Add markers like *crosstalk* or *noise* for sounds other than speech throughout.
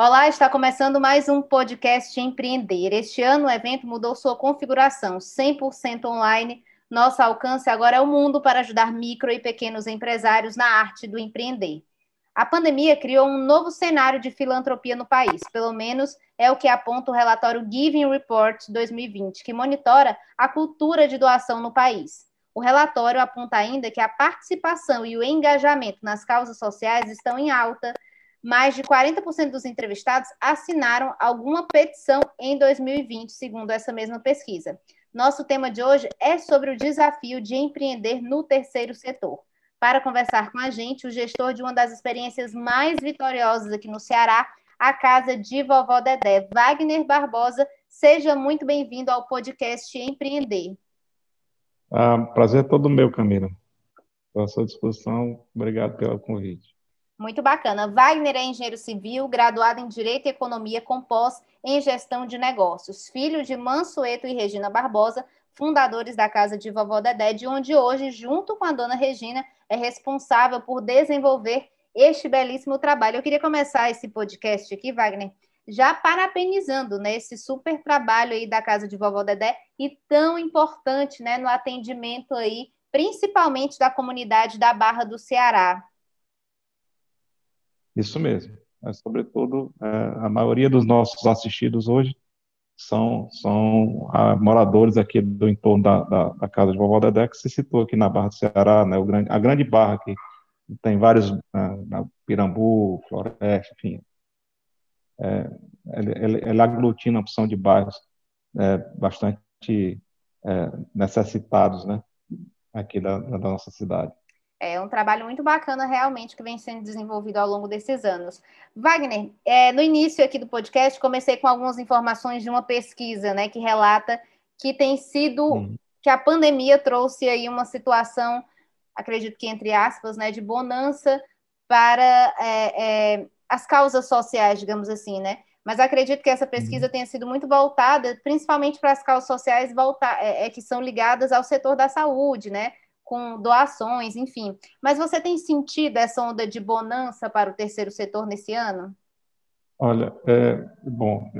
Olá, está começando mais um podcast Empreender. Este ano o evento mudou sua configuração 100% online. Nosso alcance agora é o mundo para ajudar micro e pequenos empresários na arte do empreender. A pandemia criou um novo cenário de filantropia no país, pelo menos é o que aponta o relatório Giving Report 2020, que monitora a cultura de doação no país. O relatório aponta ainda que a participação e o engajamento nas causas sociais estão em alta mais de 40% dos entrevistados assinaram alguma petição em 2020, segundo essa mesma pesquisa. Nosso tema de hoje é sobre o desafio de empreender no terceiro setor. Para conversar com a gente, o gestor de uma das experiências mais vitoriosas aqui no Ceará, a Casa de Vovó Dedé, Wagner Barbosa. Seja muito bem-vindo ao podcast Empreender. Ah, prazer é todo meu, Camila. Estou à sua disposição. Obrigado pelo convite. Muito bacana. Wagner é engenheiro civil, graduado em Direito e Economia com pós em Gestão de Negócios. Filho de Mansueto e Regina Barbosa, fundadores da Casa de Vovó Dedé, de onde hoje, junto com a dona Regina, é responsável por desenvolver este belíssimo trabalho. Eu queria começar esse podcast aqui, Wagner, já parabenizando né, esse super trabalho aí da Casa de Vovó Dedé e tão importante né, no atendimento aí, principalmente da comunidade da Barra do Ceará. Isso mesmo. É, sobretudo, é, a maioria dos nossos assistidos hoje são, são ah, moradores aqui do entorno da, da, da, casa de Vovó Dedé, que se citou aqui na Barra do Ceará, né, grande, a grande barra que tem vários, ah, na Pirambu, Floresta, enfim. É, ele, ele, aglutina a opção de bairros é, bastante é, necessitados né, aqui da, da nossa cidade. É um trabalho muito bacana, realmente, que vem sendo desenvolvido ao longo desses anos. Wagner, é, no início aqui do podcast, comecei com algumas informações de uma pesquisa, né, que relata que tem sido, uhum. que a pandemia trouxe aí uma situação, acredito que entre aspas, né, de bonança para é, é, as causas sociais, digamos assim, né? Mas acredito que essa pesquisa uhum. tenha sido muito voltada, principalmente para as causas sociais volta, é, é, que são ligadas ao setor da saúde, né? Com doações, enfim. Mas você tem sentido essa onda de bonança para o terceiro setor nesse ano? Olha, é, bom,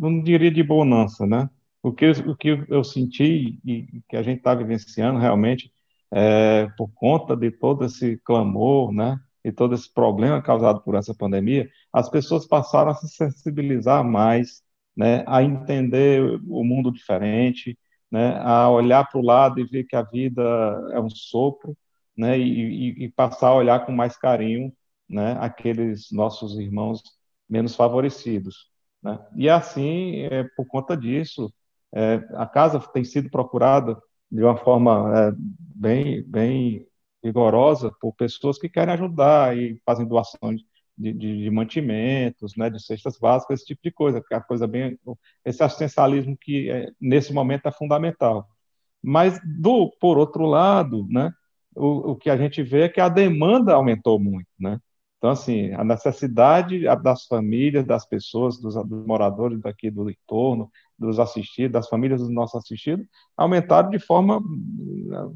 não diria de bonança, né? O que, o que eu senti e que a gente está vivenciando realmente, é, por conta de todo esse clamor, né? E todo esse problema causado por essa pandemia, as pessoas passaram a se sensibilizar mais, né? A entender o mundo diferente, né, a olhar para o lado e ver que a vida é um sopro, né, e, e, passar a olhar com mais carinho, né, aqueles nossos irmãos menos favorecidos, né. E assim, é, por conta disso, é, a casa tem sido procurada de uma forma é, bem, bem rigorosa por pessoas que querem ajudar e fazem doações de, de, mantimentos, né, de cestas básicas, esse tipo de coisa, é a coisa bem, esse assistencialismo que é, nesse momento é fundamental. Mas do por outro lado, né, o, o que a gente vê é que a demanda aumentou muito, né? Então assim, a necessidade das famílias, das pessoas, dos, dos moradores daqui do entorno, dos assistidos, das famílias dos nossos assistidos, aumentaram de forma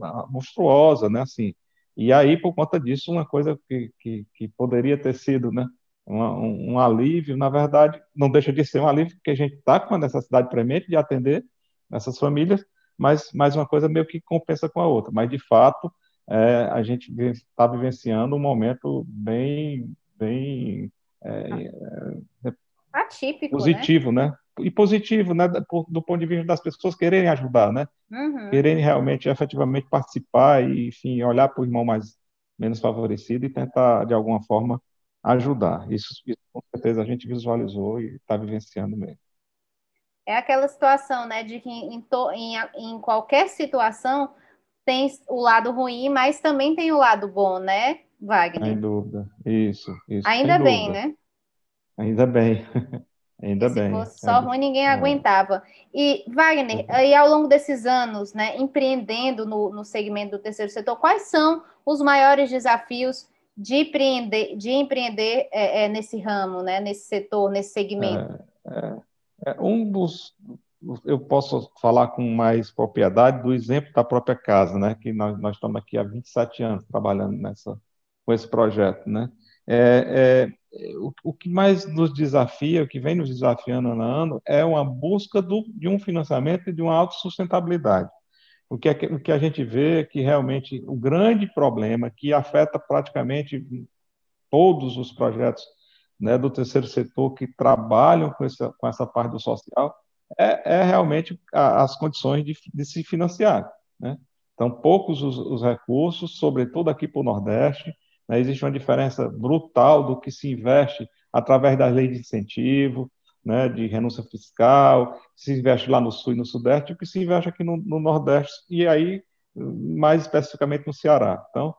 ah, monstruosa, né? Assim, e aí, por conta disso, uma coisa que, que, que poderia ter sido né, um, um, alívio, na verdade, não deixa de ser um alívio, porque a gente está com a necessidade premente de atender essas famílias, mas mais uma coisa meio que compensa com a outra. Mas, de fato, é, a gente está vivenciando um momento bem, bem é, é, atípico, positivo, né? né? E positivo, né, do ponto de vista das pessoas quererem ajudar, né, uhum. quererem realmente, efetivamente participar e, enfim, olhar para o irmão mais menos favorecido e tentar, de alguma forma, ajudar. Isso, isso com certeza, a gente visualizou e está vivenciando mesmo. É aquela situação, né, de que em, to, em, em qualquer situação tem o lado ruim, mas também tem o lado bom, né? Wagner. Sem dúvida, isso. isso Ainda bem, né? Ainda bem. *laughs* Ainda se bem. Se fosse só é, ruim, ninguém é. aguentava. E, Wagner, aí ao longo desses anos, né, empreendendo no, no segmento do terceiro setor, quais são os maiores desafios de empreender, de empreender é, é, nesse ramo, né, nesse setor, nesse segmento? É, é, é um dos, eu posso falar com mais propriedade do exemplo da própria casa, né, que nós, nós estamos aqui há 27 anos trabalhando nessa, com esse projeto, né, é, é, o, o, que mais nos desafia, o que vem nos desafiando ano a ano, é uma busca do, de um financiamento e de uma autossustentabilidade. O que, o que a gente vê é que realmente o grande problema que afeta praticamente todos os projetos né, do terceiro setor que trabalham com essa, com essa parte do social é, é realmente a, as condições de, de se financiar. Né? Então, poucos os, os recursos, sobretudo aqui para o Nordeste, né? Existe uma diferença brutal do que se investe através das leis de incentivo, né, de renúncia fiscal, se investe lá no Sul e no Sudeste, o que se investe aqui no, no Nordeste, e aí, mais especificamente no Ceará. Então,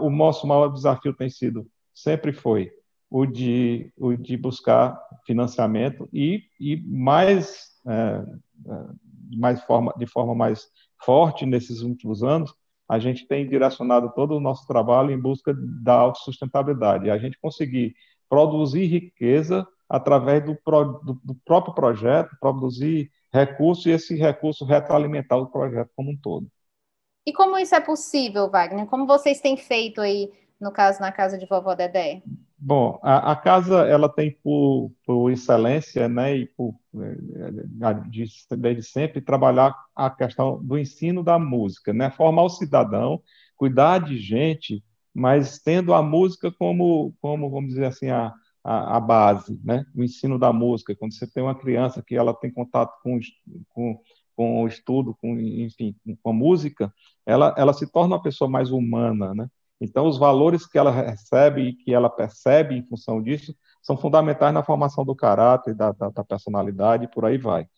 o nosso maior desafio tem sido, sempre foi, o de, o de buscar financiamento e, e mais, é, é mais forma, de forma mais forte nesses últimos anos, a gente tem direcionado todo o nosso trabalho em busca da autossustentabilidade. A gente conseguir produzir riqueza através do, pro, do, do, próprio projeto, produzir recursos e esse recurso retroalimentar o projeto como um todo. E como isso é possível, Wagner? Como vocês têm feito aí, no caso, na casa de vovó Dedé? Bom, a, a, casa ela tem por, por excelência, né, e por, desde sempre trabalhar a questão do ensino da música, né, formar o cidadão, cuidar de gente, mas tendo a música como, como vamos dizer assim, a, a, a base, né, o ensino da música. Quando você tem uma criança que ela tem contato com, com, com o estudo, com, enfim, com a música, ela, ela se torna uma pessoa mais humana, né? Então, os valores que ela recebe e que ela percebe em função disso são fundamentais na formação do caráter, da, da, da personalidade, e por aí vai.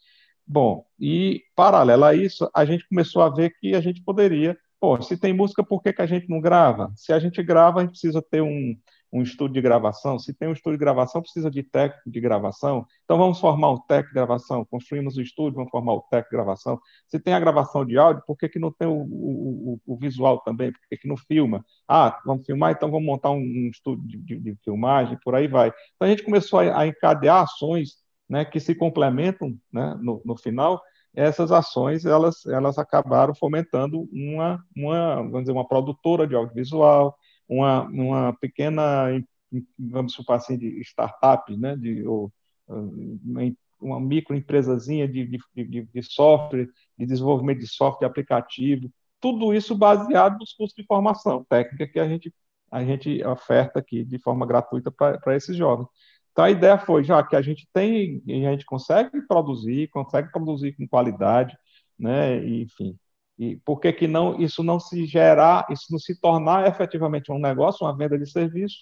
Bom, e paralelo a isso, a gente começou a ver que a gente poderia, pô, se tem música, por que, que a gente não grava? Se a gente grava, a gente precisa ter um, um estúdio de gravação. Se tem um estúdio de gravação, precisa de técnico de gravação. Então vamos formar um técnico de gravação. Construímos o estúdio, vamos formar o técnico de gravação. Se tem a gravação de áudio, por que, que não tem o, o, o visual também? Por que, que não filma? Ah, vamos filmar, então vamos montar um, um estúdio de, de, de, filmagem, por aí vai. Então a gente começou a, a encadear ações né, que se complementam né, no, no final essas ações elas, elas acabaram fomentando uma, uma, vamos dizer, uma produtora de audiovisual, uma, uma pequena, vamos supor assim, de startup, né, de, ou, uma, microempresazinha de, de, de, de software, de desenvolvimento de software, aplicativo, tudo isso baseado nos cursos de formação técnica que a gente, a gente oferta aqui de forma gratuita para esses jovens. Então a ideia foi, já que a gente tem, a gente consegue produzir, consegue produzir com qualidade, né, enfim, e por que, que não isso não se gerar, isso não se tornar efetivamente um negócio, uma venda de serviço,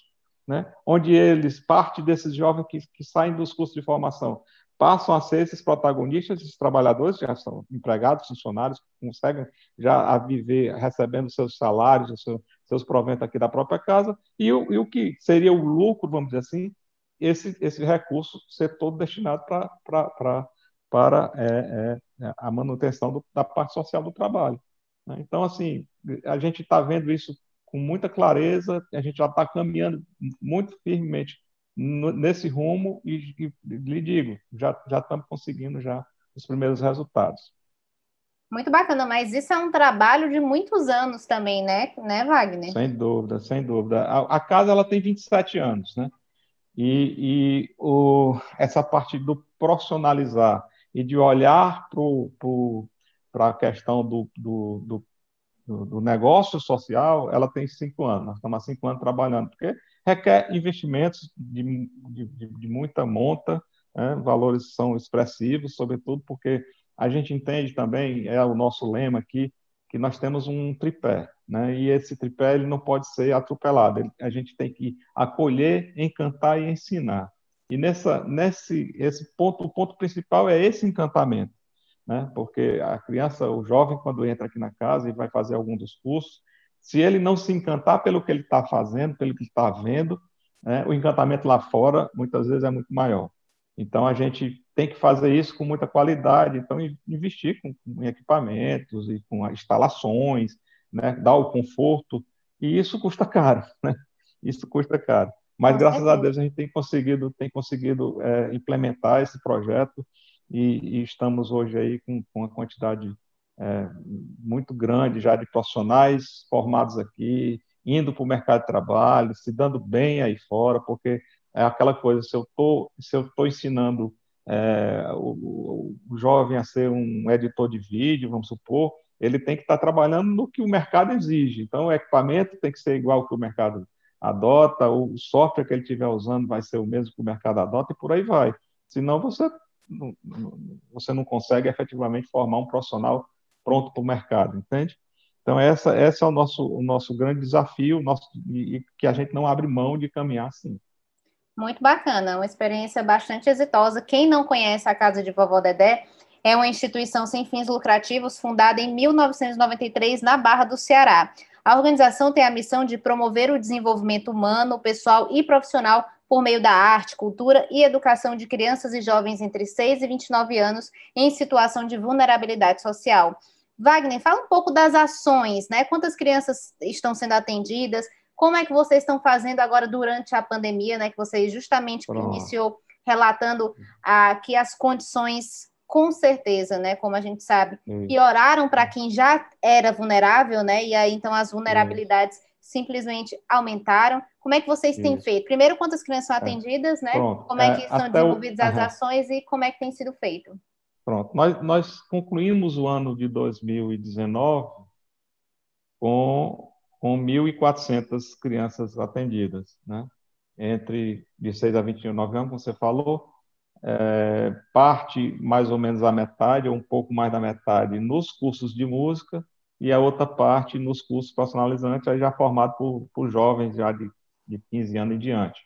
né? onde eles, parte desses jovens que, que saem dos cursos de formação, passam a ser esses protagonistas, esses trabalhadores já são empregados, funcionários, conseguem já a viver recebendo seus salários, seus, seus proventos aqui da própria casa, e o, e o que seria o lucro, vamos dizer assim, esse, esse recurso ser todo destinado para para é, é, a manutenção do, da parte social do trabalho. Né? Então, assim, a gente está vendo isso com muita clareza, a gente já está caminhando muito firmemente no, nesse rumo e, e, lhe digo, já, já estamos conseguindo já os primeiros resultados. Muito bacana, mas isso é um trabalho de muitos anos também, né, né Wagner? Sem dúvida, sem dúvida. A, a casa ela tem 27 anos, né? E, e o, essa parte do profissionalizar e de olhar para a questão do, do, do, do, negócio social, ela tem cinco anos. Nós estamos há cinco anos trabalhando, porque requer investimentos de, de, de muita monta, né? valores são expressivos, sobretudo porque a gente entende também, é o nosso lema aqui, que nós temos um tripé, né? E esse tripé ele não pode ser atropelado. A gente tem que acolher, encantar e ensinar. E nessa, nesse esse ponto, o ponto principal é esse encantamento, né? Porque a criança, o jovem, quando entra aqui na casa e vai fazer algum dos cursos, Se ele não se encantar pelo que ele está fazendo, pelo que está vendo, né, o encantamento lá fora muitas vezes é muito maior. Então a gente tem que fazer isso com muita qualidade, então investir com, com equipamentos e com instalações, né, dar o conforto, e isso custa caro, né? Isso custa caro. Mas graças a Deus a gente tem conseguido, tem conseguido é, implementar esse projeto e, e, estamos hoje aí com, com uma quantidade é, muito grande já de profissionais formados aqui, indo para o mercado de trabalho, se dando bem aí fora, porque é aquela coisa, se eu tô, se eu estou ensinando é, o, o, jovem a ser um editor de vídeo, vamos supor, ele tem que estar tá trabalhando no que o mercado exige. Então, o equipamento tem que ser igual ao que o mercado adota, o software que ele estiver usando vai ser o mesmo que o mercado adota e por aí vai. Senão, você não, você não consegue efetivamente formar um profissional pronto para o mercado, entende? Então, essa, esse é o nosso, o nosso grande desafio, nosso, e, e que a gente não abre mão de caminhar assim. Muito bacana, uma experiência bastante exitosa. Quem não conhece a Casa de Vovó Dedé, é uma instituição sem fins lucrativos fundada em 1993 na Barra do Ceará. A organização tem a missão de promover o desenvolvimento humano, pessoal e profissional por meio da arte, cultura e educação de crianças e jovens entre 6 e 29 anos em situação de vulnerabilidade social. Wagner, fala um pouco das ações, né? Quantas crianças estão sendo atendidas? Como é que vocês estão fazendo agora durante a pandemia, né? Que você justamente Pronto. iniciou relatando ah, que as condições, com certeza, né? Como a gente sabe, pioraram para quem já era vulnerável, né? E aí então as vulnerabilidades simplesmente aumentaram. Como é que vocês têm Isso. feito? Primeiro, quantas crianças são é. atendidas, né? Pronto. Como é que é, são desenvolvidas o... as ações e como é que tem sido feito? Pronto. Nós, nós concluímos o ano de 2019 com, com 1.400 crianças atendidas, né? Entre de 6 a 29 anos, como você falou, é, parte mais ou menos a metade, ou um pouco mais da metade, nos cursos de música, e a outra parte nos cursos profissionalizantes, aí já formado por, por jovens já de, de 15 anos em diante.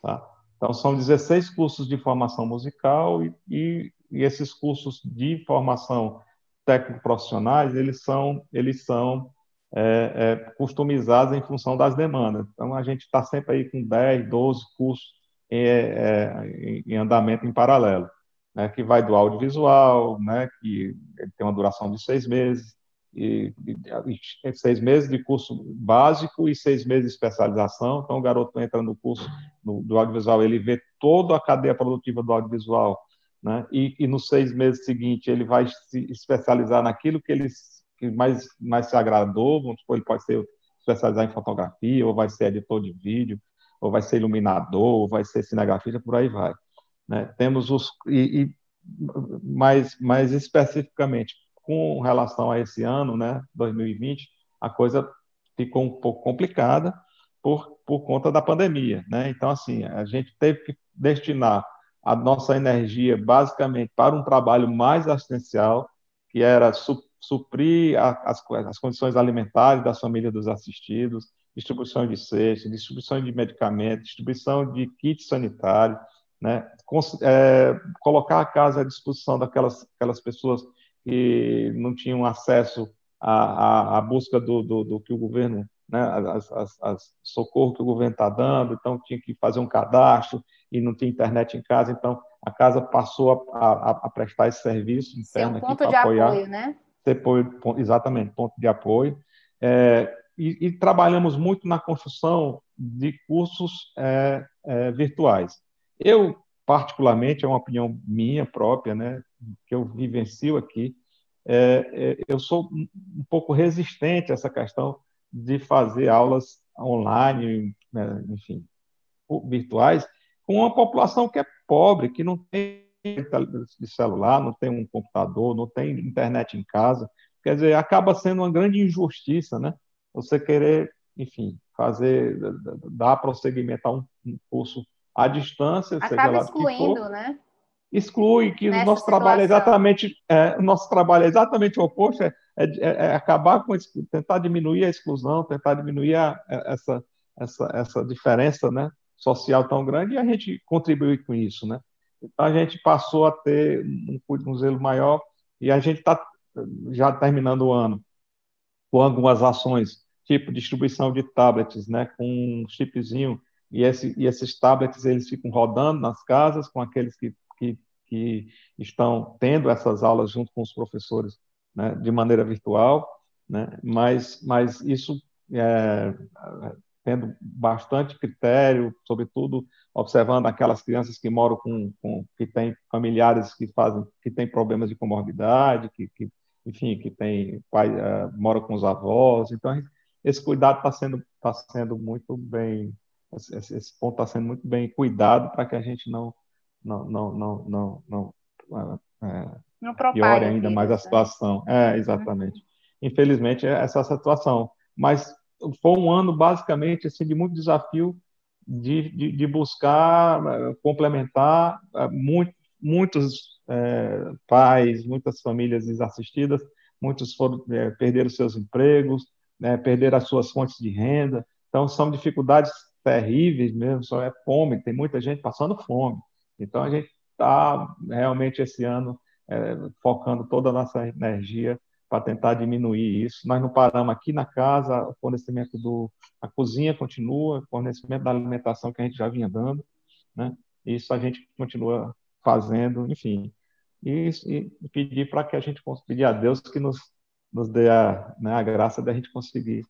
Tá? Então, são 16 cursos de formação musical e, e, e esses cursos de formação técnico-profissionais, eles são, eles são é, é, customizados em função das demandas. Então, a gente está sempre aí com 10, 12 cursos em, é, em andamento em paralelo, né, que vai do audiovisual, né, que tem uma duração de seis meses, e, e, seis meses de curso básico e seis meses de especialização. Então, o garoto entra no curso no, do audiovisual, ele vê toda a cadeia produtiva do audiovisual, né? E, e nos seis meses seguintes ele vai se especializar naquilo que ele que mais mais se agradou. Vamos supor, ele pode ser especializar em fotografia, ou vai ser editor de vídeo, ou vai ser iluminador, ou vai ser cinegrafista, por aí vai. Né? Temos os e, e mais mais especificamente com relação a esse ano, né, 2020, a coisa ficou um pouco complicada por, por conta da pandemia, né? Então, assim, a gente teve que destinar a nossa energia basicamente para um trabalho mais assistencial, que era su suprir as, as condições alimentares das famílias dos assistidos, distribuição de cestos, distribuição de medicamentos, distribuição de kits sanitários, né? É, colocar a casa à disposição daquelas aquelas pessoas que não tinham acesso à, à, à busca do, do, do, que o governo, né, as, as, as socorro que o governo está dando, então tinha que fazer um cadastro e não tinha internet em casa, então a casa passou a, a, a prestar esse serviço interno Ser um ponto de apoiar, apoio, né? Ser, exatamente, ponto de apoio. É, e, e, trabalhamos muito na construção de cursos é, é, virtuais. Eu, particularmente, é uma opinião minha própria, né, que eu vivencio aqui, é, é, eu sou um pouco resistente a essa questão de fazer aulas online, né, enfim, virtuais, com uma população que é pobre, que não tem celular, não tem um computador, não tem internet em casa. Quer dizer, acaba sendo uma grande injustiça, né? Você querer, enfim, fazer, dar prosseguimento a um, curso à distância, acaba seja lá excluindo, que for, né? exclui que o nosso trabalho é exatamente é, o nosso trabalho é exatamente o oposto é, é, é, é acabar com tentar diminuir a exclusão tentar diminuir a, essa essa essa diferença né social tão grande e a gente contribui com isso né então a gente passou a ter um, um zelo maior e a gente está já terminando o ano com algumas ações tipo distribuição de tablets, né, com um chipzinho. E, esse, e esses tablets eles ficam rodando nas casas com aqueles que, que, que estão tendo essas aulas junto com os professores né, de maneira virtual, né, mas, mas isso é, tendo bastante critério, sobretudo observando aquelas crianças que moram com, com que têm familiares que fazem que têm problemas de comorbidade, que, que enfim, que tem pai uh, mora com os avós, então esse cuidado está sendo tá sendo muito bem esse, esse ponto está sendo muito bem cuidado para que a gente não não não não não, não, é, não piore ainda mais a né? situação. É, exatamente. Uhum. Infelizmente, é essa é a situação. Mas foi um ano, basicamente, assim, de muito desafio de, de, de buscar uh, complementar. Muito, muitos uh, pais, muitas famílias desassistidas, muitos foram, perderam seus empregos, né, perderam as suas fontes de renda. Então, são dificuldades terríveis mesmo, só é fome, tem muita gente passando fome. Então, a gente está realmente esse ano é, focando toda a nossa energia para tentar diminuir isso. Nós não paramos aqui na casa, o fornecimento do a cozinha continua, o fornecimento da alimentação que a gente já vinha dando, né? Isso a gente continua fazendo, enfim. E, e pedir para que a gente pedir a Deus que nos nos dê a, né, a graça de a gente conseguir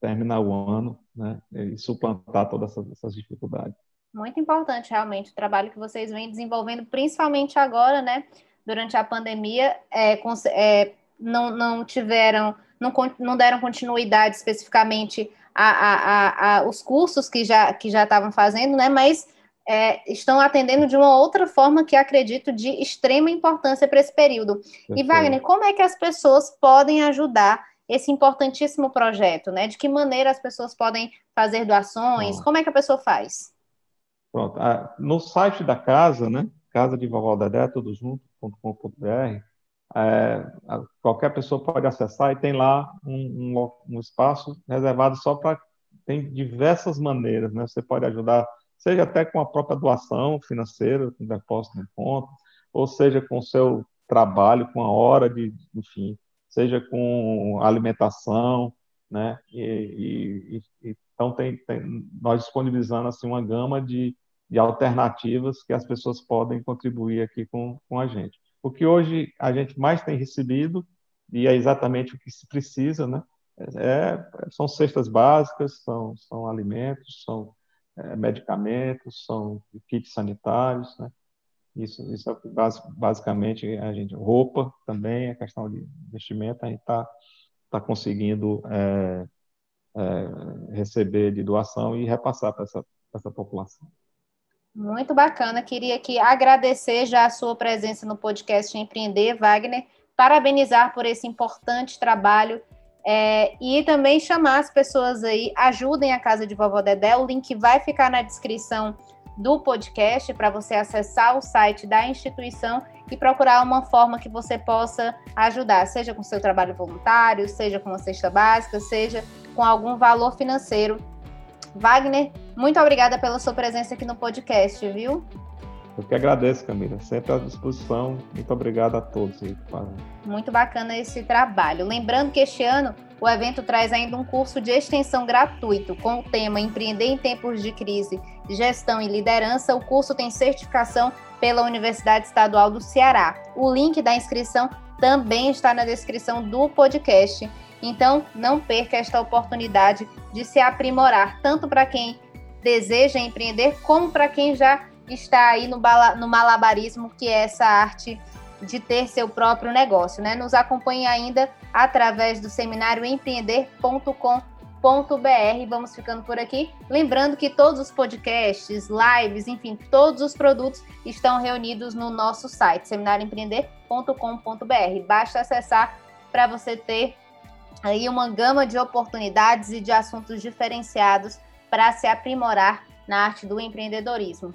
terminar o ano, né? E suplantar todas essas, essas dificuldades. Muito importante, realmente, o trabalho que vocês vêm desenvolvendo, principalmente agora, né? Durante a pandemia, é, é não, não tiveram, não, não deram continuidade especificamente a, a, a, os cursos que já, que já estavam fazendo, né? Mas é, estão atendendo de uma outra forma que acredito de extrema importância para esse período. Perfeito. E Wagner, como é que as pessoas podem ajudar esse importantíssimo projeto, né? De que maneira as pessoas podem fazer doações? Como é que a pessoa faz? Pronto. No site da casa, né? Casa de Vovó Dedé, tudo junto.com.br, é, qualquer pessoa pode acessar e tem lá um, um, um espaço reservado só para. Tem diversas maneiras, né? Você pode ajudar, seja até com a própria doação financeira, com depósito em conta, ou seja com o seu trabalho, com a hora de, enfim, seja com alimentação, né? E, e, e então tem, tem, nós disponibilizando assim uma gama de, de alternativas que as pessoas podem contribuir aqui com, com a gente. O que hoje a gente mais tem recebido, e é exatamente o que se precisa, né? É, são cestas básicas, são, são alimentos, são é, medicamentos, são kits sanitários, né? Isso, isso é basicamente a gente roupa também, a questão de investimento, a gente está tá conseguindo é, é, receber de doação e repassar para essa, essa população. Muito bacana. Queria aqui agradecer já a sua presença no podcast Empreender, Wagner, parabenizar por esse importante trabalho é, e também chamar as pessoas aí, ajudem a Casa de Vovó Dedé. O link vai ficar na descrição do podcast para você acessar o site da instituição e procurar uma forma que você possa ajudar, seja com seu trabalho voluntário, seja com uma cesta básica, seja com algum valor financeiro Wagner, muito obrigada pela sua presença aqui no podcast, viu? Eu que agradeço, Camila. Sempre à disposição. Muito obrigado a todos. Muito bacana esse trabalho. Lembrando que este ano o evento traz ainda um curso de extensão gratuito com o tema Empreender em Tempos de Crise, Gestão e Liderança. O curso tem certificação pela Universidade Estadual do Ceará. O link da inscrição também está na descrição do podcast. Então, não perca esta oportunidade de se aprimorar, tanto para quem deseja empreender, como para quem já está aí no, no malabarismo, que é essa arte de ter seu próprio negócio. Né? Nos acompanhe ainda através do seminário empreender.com.br. Vamos ficando por aqui. Lembrando que todos os podcasts, lives, enfim, todos os produtos estão reunidos no nosso site, seminarioempreender.com.br. Basta acessar para você ter aí uma gama de oportunidades e de assuntos diferenciados para se aprimorar na arte do empreendedorismo.